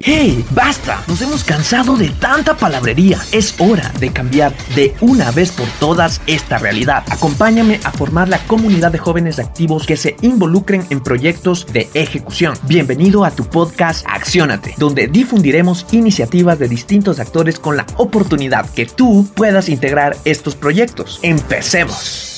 ¡Hey! ¡Basta! Nos hemos cansado de tanta palabrería. Es hora de cambiar de una vez por todas esta realidad. Acompáñame a formar la comunidad de jóvenes activos que se involucren en proyectos de ejecución. Bienvenido a tu podcast Acciónate, donde difundiremos iniciativas de distintos actores con la oportunidad que tú puedas integrar estos proyectos. ¡Empecemos!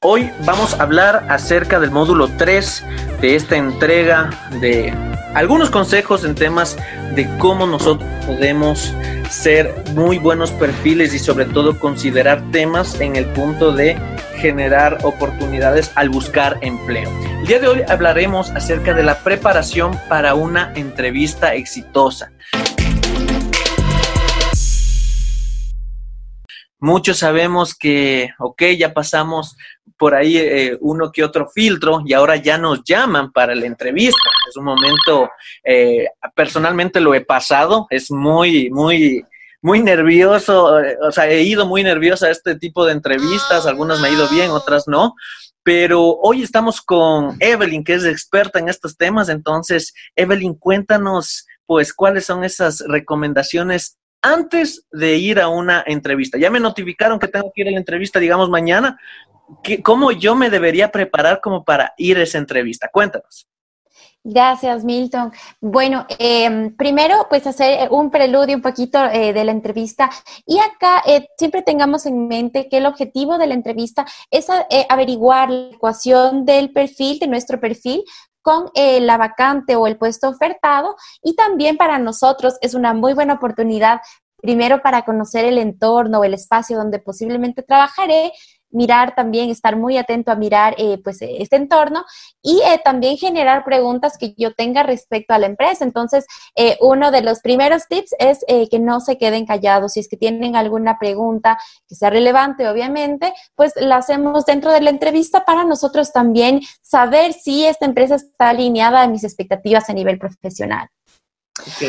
Hoy vamos a hablar acerca del módulo 3 de esta entrega de algunos consejos en temas de cómo nosotros podemos ser muy buenos perfiles y sobre todo considerar temas en el punto de generar oportunidades al buscar empleo. El día de hoy hablaremos acerca de la preparación para una entrevista exitosa. Muchos sabemos que, ok, ya pasamos por ahí eh, uno que otro filtro y ahora ya nos llaman para la entrevista. Es un momento, eh, personalmente lo he pasado, es muy, muy, muy nervioso, o sea, he ido muy nervioso a este tipo de entrevistas, algunas me ha ido bien, otras no. Pero hoy estamos con Evelyn, que es experta en estos temas. Entonces, Evelyn, cuéntanos, pues, cuáles son esas recomendaciones antes de ir a una entrevista. Ya me notificaron que tengo que ir a la entrevista, digamos, mañana, ¿cómo yo me debería preparar como para ir a esa entrevista? Cuéntanos. Gracias, Milton. Bueno, em, primero, pues hacer un preludio un poquito eh, de la entrevista. Y acá eh, siempre tengamos en mente que el objetivo de la entrevista es eh, averiguar la ecuación del perfil, de nuestro perfil, con la vacante o el puesto ofertado. Y también para nosotros es una muy buena oportunidad, primero para conocer el entorno o el espacio donde posiblemente trabajaré mirar también, estar muy atento a mirar eh, pues este entorno y eh, también generar preguntas que yo tenga respecto a la empresa. Entonces, eh, uno de los primeros tips es que no se queden callados. Si es que tienen alguna pregunta que sea relevante, obviamente, pues la hacemos dentro de la entrevista para nosotros también saber si esta empresa está alineada a mis expectativas a nivel profesional.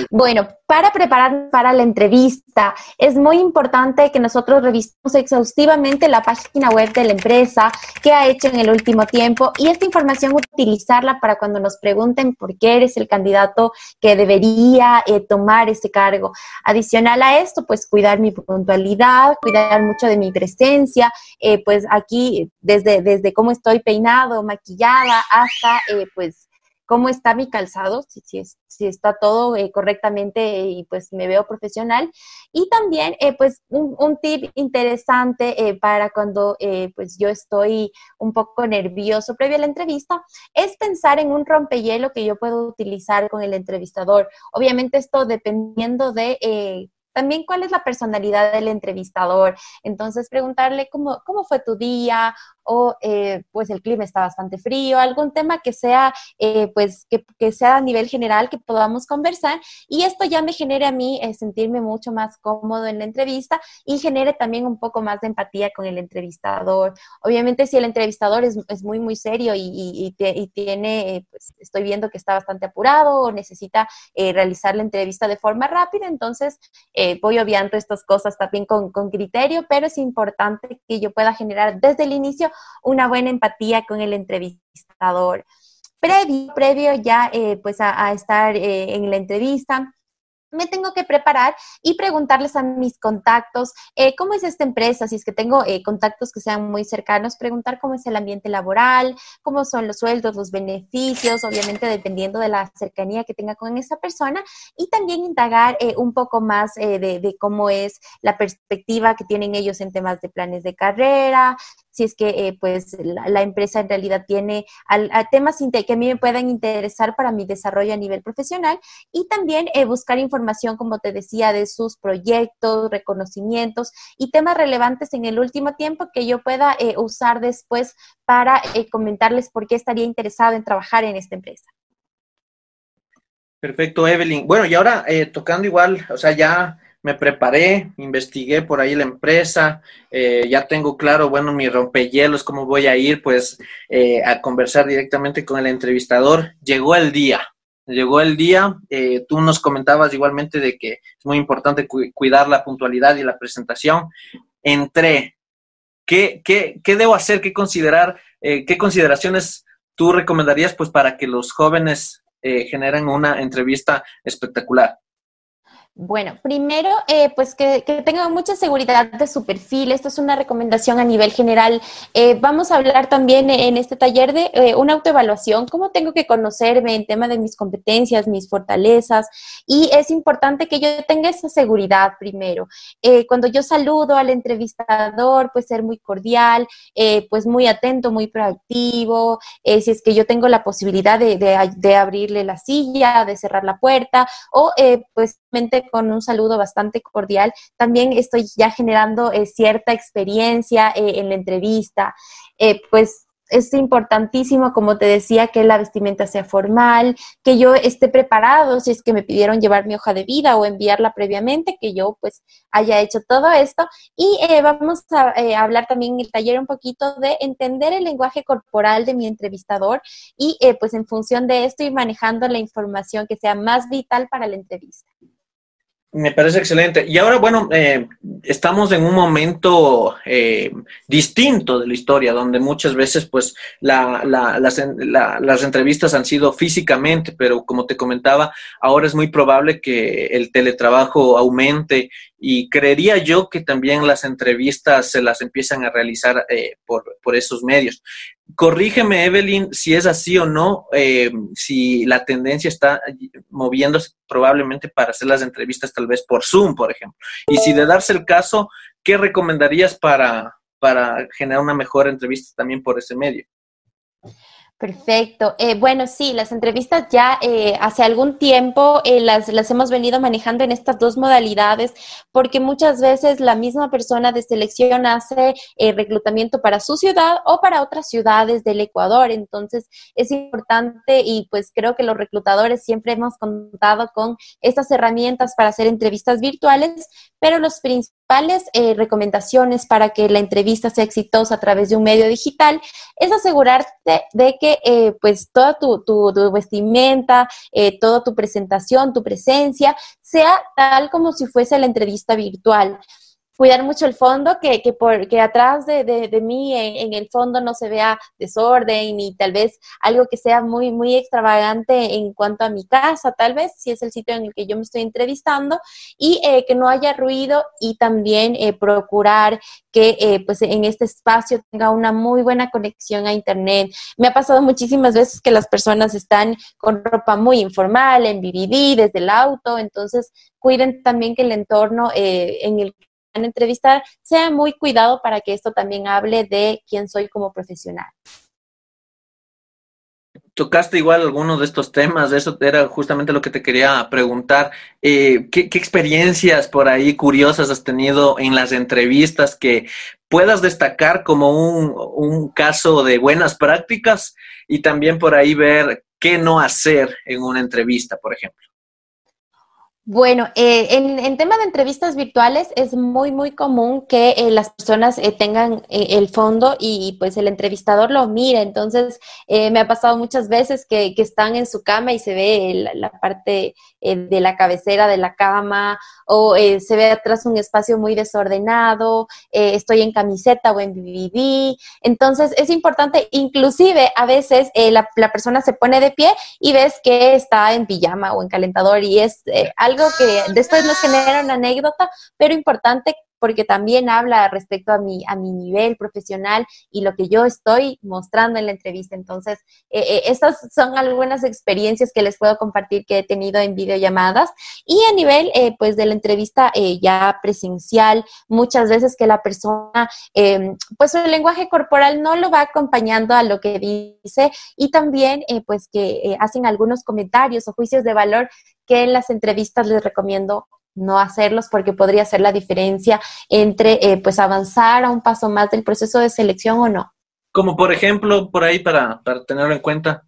Bueno, para preparar para la entrevista, es muy importante que nosotros revisemos exhaustivamente la página web de la empresa, qué ha hecho en el último tiempo y esta información utilizarla para cuando nos pregunten por qué eres el candidato que debería eh, tomar este cargo. Adicional a esto, pues cuidar mi puntualidad, cuidar mucho de mi presencia, eh, pues aquí desde, desde cómo estoy peinado, maquillada, hasta eh, pues cómo está mi calzado, si, si, si está todo eh, correctamente y pues me veo profesional. Y también, eh, pues, un, tip interesante eh, para cuando pues yo estoy un poco nervioso previo a la entrevista es pensar en un rompehielo que yo puedo utilizar con el entrevistador. Obviamente esto dependiendo de también cuál es la personalidad del entrevistador. Entonces, preguntarle cómo, cómo fue tu día o eh, pues el clima está bastante frío, algún tema que sea eh, pues que, que, sea a nivel general que podamos conversar y esto ya me genere a mí eh, sentirme mucho más cómodo en la entrevista y genere también un poco más de empatía con el entrevistador. Obviamente si el entrevistador es, es muy muy serio y, y, y tiene, pues estoy viendo que está bastante apurado o necesita realizar la entrevista de forma rápida, entonces voy obviando estas cosas también con, con criterio, pero es importante que yo pueda generar desde el inicio una buena empatía con el entrevistador. Previo, previo ya eh, pues a, estar eh, en la entrevista, me tengo que preparar y preguntarles a mis contactos eh, cómo es esta empresa, si es que tengo eh, contactos que sean muy cercanos, preguntar cómo es el ambiente laboral, cómo son los sueldos, los beneficios, obviamente dependiendo de la cercanía que tenga con esa persona y también indagar eh, un poco más de, cómo es la perspectiva que tienen ellos en temas de planes de carrera, si es que pues la, empresa en realidad tiene temas que a mí me puedan interesar para mi desarrollo a nivel profesional y también buscar información como te decía, de sus proyectos, reconocimientos y temas relevantes en el último tiempo que yo pueda eh, usar después para eh, comentarles por qué estaría interesado en trabajar en esta empresa. Perfecto, Evelyn. Bueno, y ahora eh, tocando igual, o sea, ya me preparé, investigué por ahí la empresa, ya tengo claro, bueno, mi rompehielos, cómo voy a ir, pues, a conversar directamente con el entrevistador. Llegó el día, Llegó el día, eh, tú nos comentabas igualmente de que es muy importante cuidar la puntualidad y la presentación. Entré. ¿Qué, qué, qué debo hacer? ¿Qué considerar? Eh, ¿Qué consideraciones tú recomendarías pues para que los jóvenes generan una entrevista espectacular? Bueno, primero, eh, pues que, que, mucha seguridad de su perfil. Esto es una recomendación a nivel general. Eh, vamos a hablar también en este taller de eh, una autoevaluación, cómo tengo que conocerme en tema de mis competencias, mis fortalezas. Y es importante que yo tenga esa seguridad primero. cuando yo saludo al entrevistador, pues ser muy cordial, pues muy atento, muy proactivo. si es que yo tengo la posibilidad de, de, de abrirle la silla, de cerrar la puerta, o pues con un saludo bastante cordial, también estoy ya generando eh, cierta experiencia eh, en la entrevista. Eh, pues es importantísimo, como te decía, que la vestimenta sea formal, que yo esté preparado si es que me pidieron llevar mi hoja de vida o enviarla previamente, que yo pues haya hecho todo esto. Y vamos a hablar también en el taller un poquito de entender el lenguaje corporal de mi entrevistador y pues en función de esto ir manejando la información que sea más vital para la entrevista. Me parece excelente. Y ahora, bueno, eh, estamos en un momento eh, distinto de la historia, donde muchas veces, pues, la, la, las, las, entrevistas han sido físicamente, pero como te comentaba, ahora es muy probable que el teletrabajo aumente y creería yo que también las entrevistas se las empiezan a realizar eh, por, por, esos medios. Corrígeme, Evelyn, si es así o no, eh, si la tendencia está moviéndose probablemente para hacer las entrevistas tal vez por Zoom, por ejemplo. Y si de darse el caso, ¿qué recomendarías para, para generar una mejor entrevista también por ese medio? Perfecto. Eh, bueno, sí, las entrevistas ya eh, hace algún tiempo eh, las, las hemos venido manejando en estas dos modalidades porque muchas veces la misma persona de selección hace reclutamiento para su ciudad o para otras ciudades del Ecuador. Entonces es importante y pues creo que los reclutadores siempre hemos contado con estas herramientas para hacer entrevistas virtuales, pero los principales eh, recomendaciones para que la entrevista sea exitosa a través de un medio digital es asegurarte de que eh, pues toda tu, vestimenta, eh, toda tu presentación, tu presencia sea tal como si fuese la entrevista virtual cuidar mucho el fondo, que, que, por, que atrás de, de, mí en, el fondo no se vea desorden y tal vez algo que sea muy, muy extravagante en cuanto a mi casa, tal vez, si es el sitio en el que yo me estoy entrevistando, y eh, que no haya ruido y también eh, procurar que eh, pues en este espacio tenga una muy buena conexión a internet. Me ha pasado muchísimas veces que las personas están con ropa muy informal, en BBD, desde el auto, entonces cuiden también que el entorno en el en entrevistar, sea muy cuidado para que esto también hable de quién soy como profesional. Tocaste igual algunos de estos temas, eso era justamente lo que te quería preguntar. Eh, ¿qué, experiencias por ahí curiosas has tenido en las entrevistas que puedas destacar como un caso de buenas prácticas y también por ahí ver qué no hacer en una entrevista, por ejemplo? Bueno, eh, en, en, tema de entrevistas virtuales es muy, muy común que eh, las personas eh, tengan el fondo y, pues el entrevistador lo mire. Entonces, me ha pasado muchas veces que, que, están en su cama y se ve la, parte de la cabecera de la cama o se ve atrás un espacio muy desordenado, estoy en camiseta o en BBB. Entonces, es importante, inclusive a veces la, la, persona se pone de pie y ves que está en pijama o en calentador y es algo algo que después nos genera una anécdota, pero importante porque también habla respecto a mi, a mi nivel profesional y lo que yo estoy mostrando en la entrevista. Entonces, eh, eh, estas son algunas experiencias que les puedo compartir que he tenido en videollamadas y a nivel, eh, pues, de la entrevista ya presencial, muchas veces que la persona, em, pues, el lenguaje corporal no lo va acompañando a lo que dice y también, pues, que hacen algunos comentarios o juicios de valor que en las entrevistas les recomiendo no hacerlos porque podría ser la diferencia entre eh, pues avanzar a un paso más del proceso de selección o no. Como por ejemplo, por ahí para, para tenerlo en cuenta.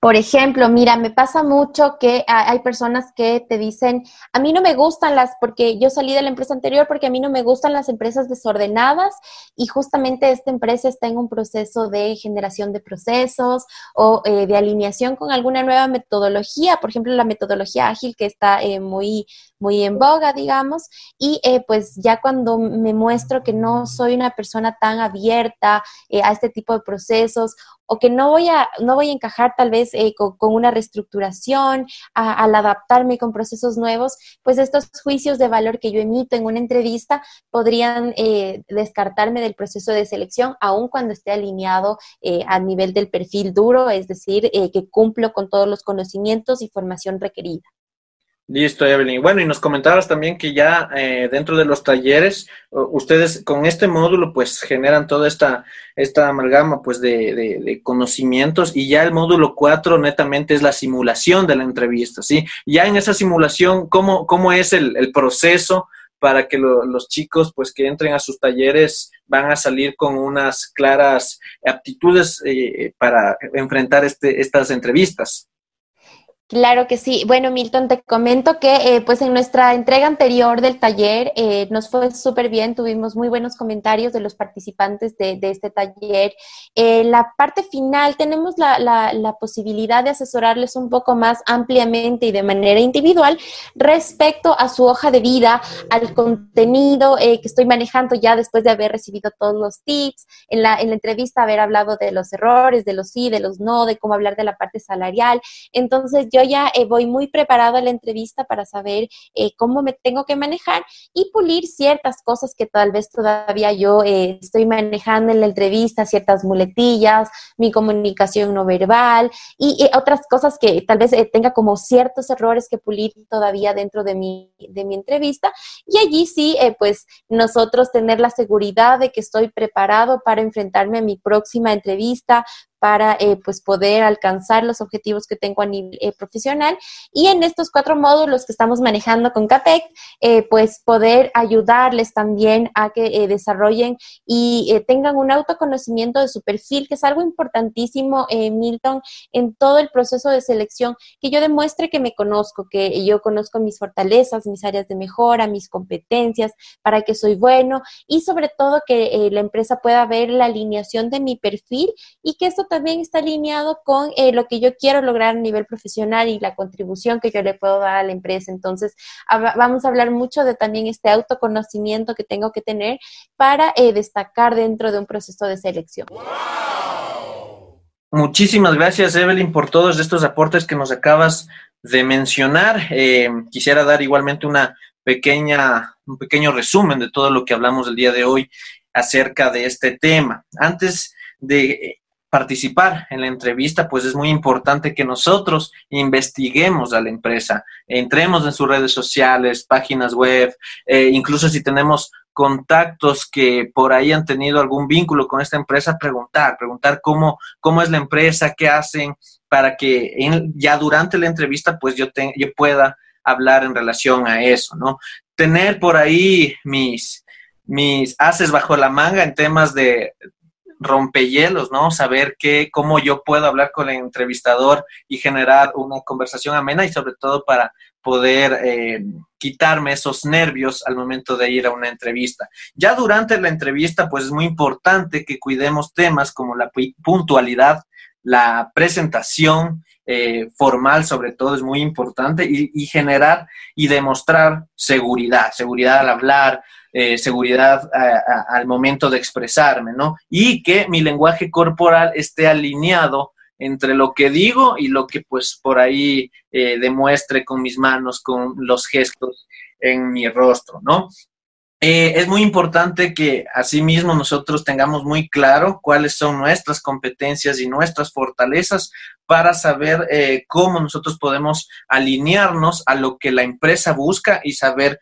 Por ejemplo, mira, me pasa mucho que hay personas que te dicen, a mí no me gustan las, porque yo salí de la empresa anterior porque a mí no me gustan las empresas desordenadas y justamente esta empresa está en un proceso de generación de procesos o eh, de alineación con alguna nueva metodología, por ejemplo, la metodología ágil que está eh, muy, muy en boga, digamos, y eh, pues ya cuando me muestro que no soy una persona tan abierta a este tipo de procesos o que no voy a, no voy a encajar tal vez eh, con, una reestructuración, al adaptarme con procesos nuevos, pues estos juicios de valor que yo emito en una entrevista podrían eh, descartarme del proceso de selección, aun cuando esté alineado eh, a nivel del perfil duro, es decir, que cumplo con todos los conocimientos y formación requerida. Listo, Evelyn. Bueno, y nos comentabas también que ya eh, dentro de los talleres, ustedes con este módulo pues generan toda esta, esta amalgama pues de, de, conocimientos y ya el módulo 4 netamente es la simulación de la entrevista, ¿sí? Ya en esa simulación, ¿cómo, cómo es el, el proceso para que los chicos pues que entren a sus talleres van a salir con unas claras aptitudes eh, para enfrentar este, estas entrevistas? Claro que sí. Bueno, Milton, te comento que eh, pues en nuestra entrega anterior del taller eh, nos fue súper bien, tuvimos muy buenos comentarios de los participantes de, este taller. En la parte final tenemos la, posibilidad de asesorarles un poco más ampliamente y de manera individual respecto a su hoja de vida, al contenido eh, que estoy manejando ya después de haber recibido todos los tips, en la, en la entrevista haber hablado de los errores, de los sí, de los no, de cómo hablar de la parte salarial. Entonces, ya eh, voy muy preparado a la entrevista para saber eh, cómo me tengo que manejar y pulir ciertas cosas que tal vez todavía yo eh, estoy manejando en la entrevista, ciertas muletillas, mi comunicación no verbal y, otras cosas que tal vez tenga como ciertos errores que pulir todavía dentro de mi, de mi entrevista. Y allí sí, pues nosotros tener la seguridad de que estoy preparado para enfrentarme a mi próxima entrevista, para eh, pues poder alcanzar los objetivos que tengo a nivel eh, profesional. Y en estos cuatro módulos que estamos manejando con CAPEC, eh, pues poder ayudarles también a que desarrollen y tengan un autoconocimiento de su perfil, que es algo importantísimo, Milton, en todo el proceso de selección, que yo demuestre que me conozco, que yo conozco mis fortalezas, mis áreas de mejora, mis competencias, para que soy bueno y sobre todo que la empresa pueda ver la alineación de mi perfil y que esto también está alineado con eh, lo que yo quiero lograr a nivel profesional y la contribución que yo le puedo dar a la empresa. Entonces, vamos a hablar mucho de también este autoconocimiento que tengo que tener para eh, destacar dentro de un proceso de selección. Muchísimas gracias, Evelyn, por todos estos aportes que nos acabas de mencionar. Eh, quisiera dar igualmente una pequeña, un pequeño resumen de todo lo que hablamos el día de hoy acerca de este tema. Antes de participar en la entrevista, pues es muy importante que nosotros investiguemos a la empresa, entremos en sus redes sociales, páginas web, eh, incluso si tenemos contactos que por ahí han tenido algún vínculo con esta empresa, preguntar, preguntar cómo, cómo es la empresa, qué hacen, para que ya durante la entrevista, pues yo, yo pueda hablar en relación a eso, ¿no? Tener por ahí mis, mis haces bajo la manga en temas de rompehielos, ¿no? Saber qué, cómo yo puedo hablar con el entrevistador y generar una conversación amena y sobre todo para poder eh, quitarme esos nervios al momento de ir a una entrevista. Ya durante la entrevista, pues es muy importante que cuidemos temas como la puntualidad, la presentación eh, formal sobre todo es muy importante y, generar y demostrar seguridad, seguridad al hablar, eh, seguridad al momento de expresarme, ¿no? Y que mi lenguaje corporal esté alineado entre lo que digo y lo que pues por ahí eh, demuestre con mis manos, con los gestos en mi rostro, ¿no? Eh, es muy importante que asimismo nosotros tengamos muy claro cuáles son nuestras competencias y nuestras fortalezas para saber cómo nosotros podemos alinearnos a lo que la empresa busca y saber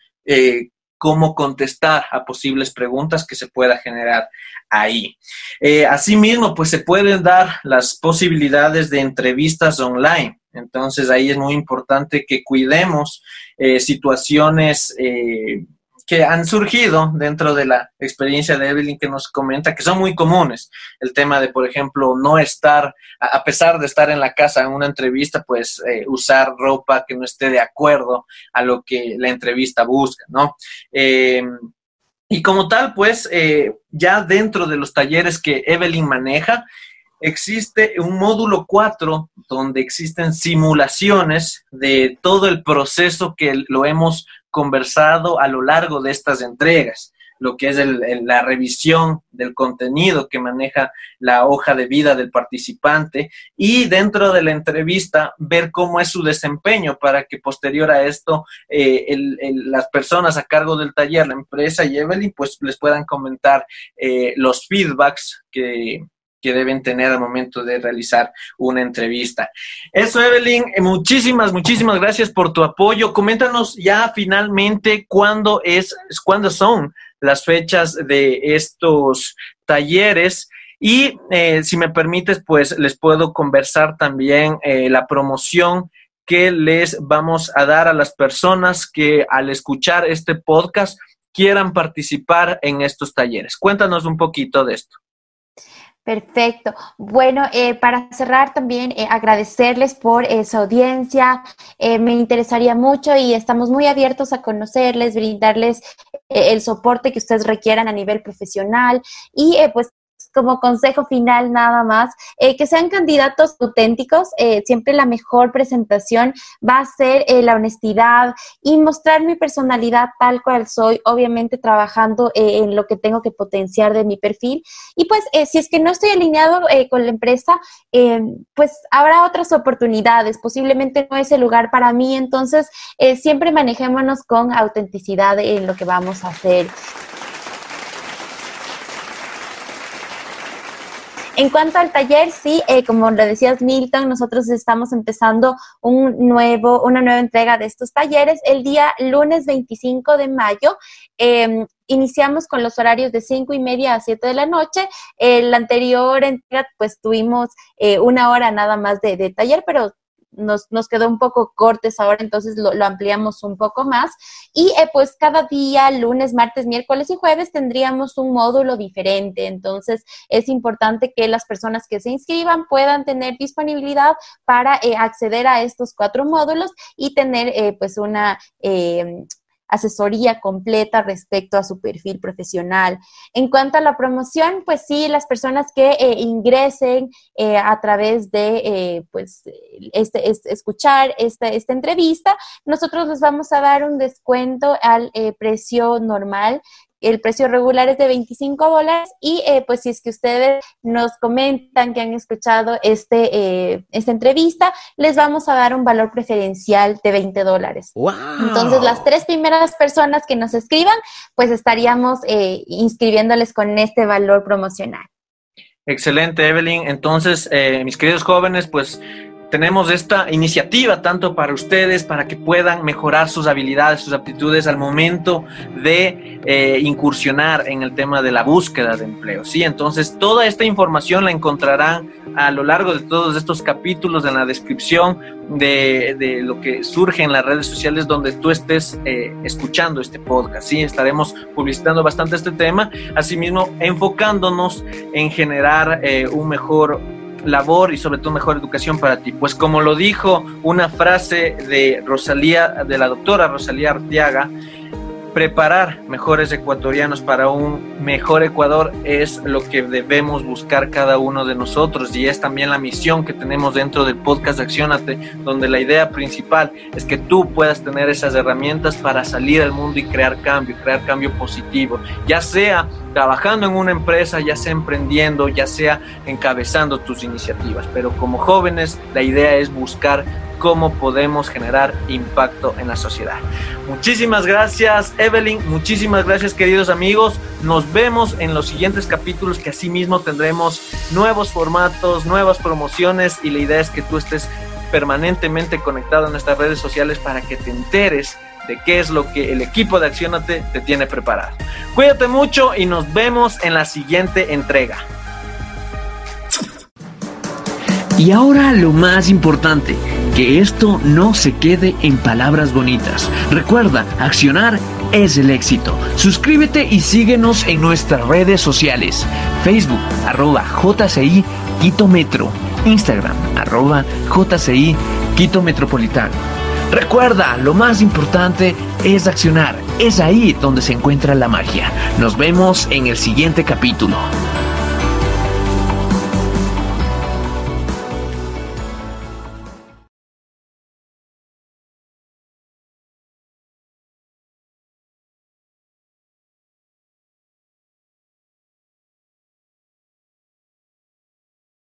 cómo contestar a posibles preguntas que se pueda generar ahí. Eh, asimismo, pues se pueden dar las posibilidades de entrevistas online. Entonces ahí es muy importante que cuidemos eh, situaciones eh, que han surgido dentro de la experiencia de Evelyn que nos comenta, que son muy comunes. El tema de, por ejemplo, no estar, a pesar de estar en la casa en una entrevista, pues eh, usar ropa que no esté de acuerdo a lo que la entrevista busca, ¿no? Em, y como tal, pues eh, ya dentro de los talleres que Evelyn maneja, existe un módulo 4 donde existen simulaciones de todo el proceso que lo hemos conversado a lo largo de estas entregas. lo que es la revisión del contenido que maneja la hoja de vida del participante y dentro de la entrevista ver cómo es su desempeño para que posterior a esto eh, las personas a cargo del taller, la empresa y Evelyn, pues les puedan comentar eh, los feedbacks que, que deben tener al momento de realizar una entrevista. Eso, Evelyn, eh, muchísimas, muchísimas gracias por tu apoyo. Coméntanos ya finalmente cuándo es, cuándo son las fechas de estos talleres. Y eh, si me permites, pues les puedo conversar también eh, la promoción que les vamos a dar a las personas que al escuchar este podcast quieran participar en estos talleres. Cuéntanos un poquito de esto. Perfecto. Bueno, eh, para cerrar también eh, agradecerles por esa audiencia. Eh, me interesaría mucho y estamos muy abiertos a conocerles, brindarles el soporte que ustedes requieran a nivel profesional y pues como consejo final nada más, eh, que sean candidatos auténticos. Eh, siempre la mejor presentación va a ser eh, la honestidad y mostrar mi personalidad tal cual soy, obviamente trabajando en lo que tengo que potenciar de mi perfil. Y pues si es que no estoy alineado con la empresa, pues habrá otras oportunidades. Posiblemente no es el lugar para mí. Entonces, siempre manejémonos con autenticidad en lo que vamos a hacer. En cuanto al taller, sí, eh, como lo decías Milton, nosotros estamos empezando un nuevo, una nueva entrega de estos talleres el día lunes 25 de mayo. Em, iniciamos con los horarios de 5 y media a 7 de la noche. El anterior entrega, pues tuvimos eh, una hora nada más de, de taller, pero nos, nos quedó un poco cortes ahora, entonces lo, ampliamos un poco más. Y eh, pues cada día, lunes, martes, miércoles y jueves, tendríamos un módulo diferente. Entonces es importante que las personas que se inscriban puedan tener disponibilidad para eh, acceder a estos cuatro módulos y tener eh, pues una asesoría completa respecto a su perfil profesional. En cuanto a la promoción, pues sí, las personas que eh, ingresen eh, a través de, eh, pues, este, escuchar esta, esta entrevista, nosotros les vamos a dar un descuento al precio normal el precio regular es de 25 dólares y eh, pues si es que ustedes nos comentan que han escuchado este, eh, esta entrevista, les vamos a dar un valor preferencial de 20 dólares. Entonces las tres primeras personas que nos escriban, pues estaríamos eh, inscribiéndoles con este valor promocional. Excelente, Evelyn. Entonces, mis queridos jóvenes, pues tenemos esta iniciativa tanto para ustedes, para que puedan mejorar sus habilidades, sus aptitudes al momento de eh, incursionar en el tema de la búsqueda de empleo. Sí, entonces toda esta información la encontrarán a lo largo de todos estos capítulos en la descripción de, lo que surge en las redes sociales donde tú estés eh, escuchando este podcast. Sí, estaremos publicitando bastante este tema, asimismo enfocándonos en generar eh, un mejor labor y sobre todo mejor educación para ti. Pues como lo dijo una frase de Rosalía, de la doctora Rosalía Arteaga, preparar mejores ecuatorianos para un mejor Ecuador es lo que debemos buscar cada uno de nosotros y es también la misión que tenemos dentro del podcast Accionate, donde la idea principal es que tú puedas tener esas herramientas para salir al mundo y crear cambio, crear cambio positivo, ya sea trabajando en una empresa, ya sea emprendiendo, ya sea encabezando tus iniciativas. Pero como jóvenes, la idea es buscar cómo podemos generar impacto en la sociedad. Muchísimas gracias, Evelyn. Muchísimas gracias, queridos amigos. Nos vemos en los siguientes capítulos que asimismo tendremos nuevos formatos, nuevas promociones y la idea es que tú estés permanentemente conectado en nuestras redes sociales para que te enteres de qué es lo que el equipo de Accionate te tiene preparado. Cuídate mucho y nos vemos en la siguiente entrega. Y ahora lo más importante, que esto no se quede en palabras bonitas. Recuerda, accionar es el éxito. Suscríbete y síguenos en nuestras redes sociales. Facebook, arroba JCI Quito Metro. Instagram, arroba JCI Quito Metropolitano. Recuerda, lo más importante es accionar. Es ahí donde se encuentra la magia. Nos vemos en el siguiente capítulo.